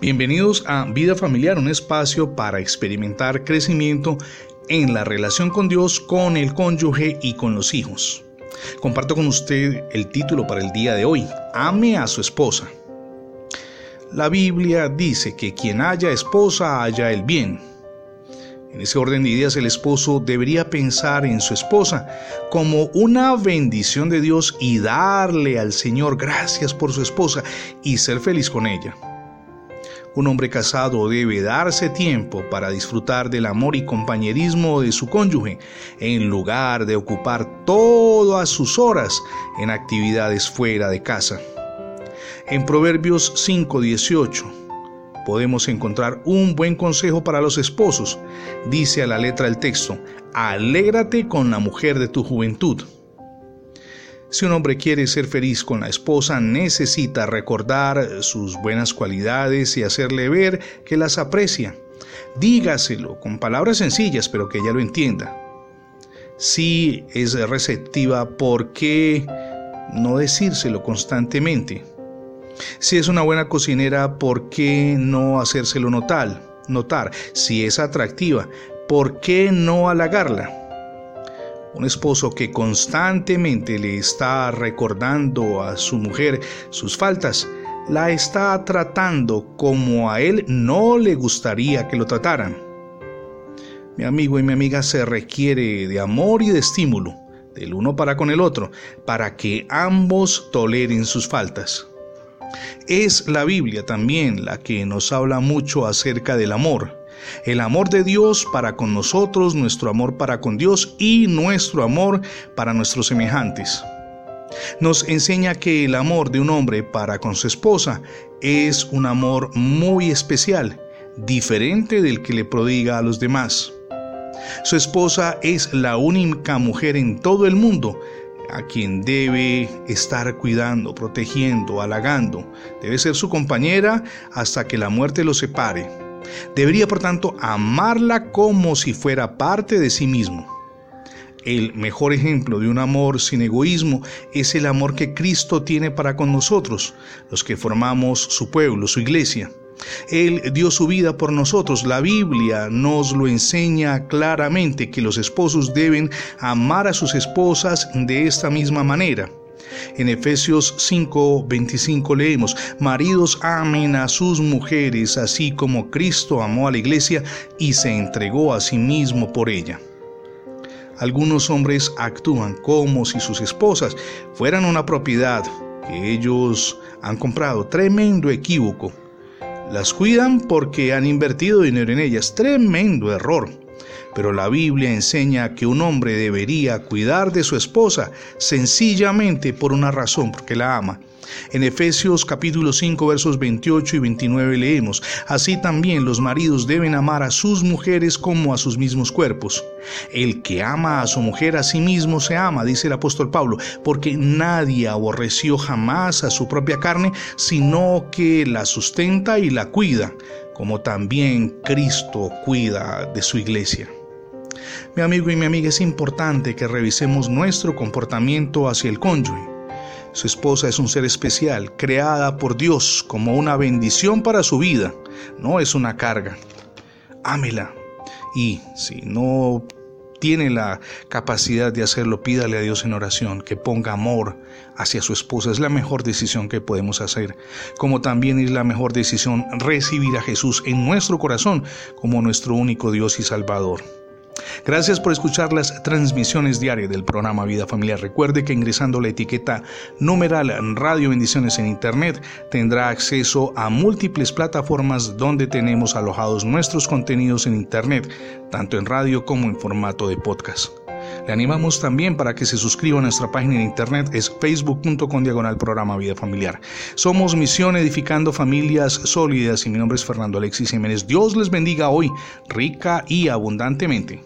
Bienvenidos a Vida Familiar, un espacio para experimentar crecimiento en la relación con Dios, con el cónyuge y con los hijos. Comparto con usted el título para el día de hoy, Ame a su esposa. La Biblia dice que quien haya esposa haya el bien. En ese orden de ideas el esposo debería pensar en su esposa como una bendición de Dios y darle al Señor gracias por su esposa y ser feliz con ella. Un hombre casado debe darse tiempo para disfrutar del amor y compañerismo de su cónyuge, en lugar de ocupar todas sus horas en actividades fuera de casa. En Proverbios 5:18 podemos encontrar un buen consejo para los esposos. Dice a la letra del texto, alégrate con la mujer de tu juventud. Si un hombre quiere ser feliz con la esposa, necesita recordar sus buenas cualidades y hacerle ver que las aprecia. Dígaselo con palabras sencillas, pero que ella lo entienda. Si es receptiva, ¿por qué no decírselo constantemente? Si es una buena cocinera, ¿por qué no hacérselo notar? notar? Si es atractiva, ¿por qué no halagarla? Un esposo que constantemente le está recordando a su mujer sus faltas, la está tratando como a él no le gustaría que lo trataran. Mi amigo y mi amiga se requiere de amor y de estímulo, del uno para con el otro, para que ambos toleren sus faltas. Es la Biblia también la que nos habla mucho acerca del amor el amor de Dios para con nosotros, nuestro amor para con Dios y nuestro amor para nuestros semejantes. Nos enseña que el amor de un hombre para con su esposa es un amor muy especial, diferente del que le prodiga a los demás. Su esposa es la única mujer en todo el mundo a quien debe estar cuidando, protegiendo, halagando. Debe ser su compañera hasta que la muerte lo separe. Debería, por tanto, amarla como si fuera parte de sí mismo. El mejor ejemplo de un amor sin egoísmo es el amor que Cristo tiene para con nosotros, los que formamos su pueblo, su iglesia. Él dio su vida por nosotros. La Biblia nos lo enseña claramente que los esposos deben amar a sus esposas de esta misma manera. En Efesios 5:25 leemos, Maridos amen a sus mujeres así como Cristo amó a la iglesia y se entregó a sí mismo por ella. Algunos hombres actúan como si sus esposas fueran una propiedad que ellos han comprado. Tremendo equívoco. Las cuidan porque han invertido dinero en ellas. Tremendo error. Pero la Biblia enseña que un hombre debería cuidar de su esposa sencillamente por una razón, porque la ama. En Efesios capítulo 5 versos 28 y 29 leemos, Así también los maridos deben amar a sus mujeres como a sus mismos cuerpos. El que ama a su mujer a sí mismo se ama, dice el apóstol Pablo, porque nadie aborreció jamás a su propia carne, sino que la sustenta y la cuida, como también Cristo cuida de su iglesia. Mi amigo y mi amiga, es importante que revisemos nuestro comportamiento hacia el cónyuge. Su esposa es un ser especial, creada por Dios como una bendición para su vida, no es una carga. Ámela. Y si no tiene la capacidad de hacerlo, pídale a Dios en oración que ponga amor hacia su esposa. Es la mejor decisión que podemos hacer. Como también es la mejor decisión recibir a Jesús en nuestro corazón como nuestro único Dios y Salvador. Gracias por escuchar las transmisiones diarias del programa Vida Familiar. Recuerde que ingresando la etiqueta numeral Radio Bendiciones en Internet tendrá acceso a múltiples plataformas donde tenemos alojados nuestros contenidos en Internet, tanto en radio como en formato de podcast. Le animamos también para que se suscriba a nuestra página en internet, es facebook.com diagonal programa Vida Familiar. Somos Misión Edificando Familias Sólidas y mi nombre es Fernando Alexis Jiménez. Dios les bendiga hoy, rica y abundantemente.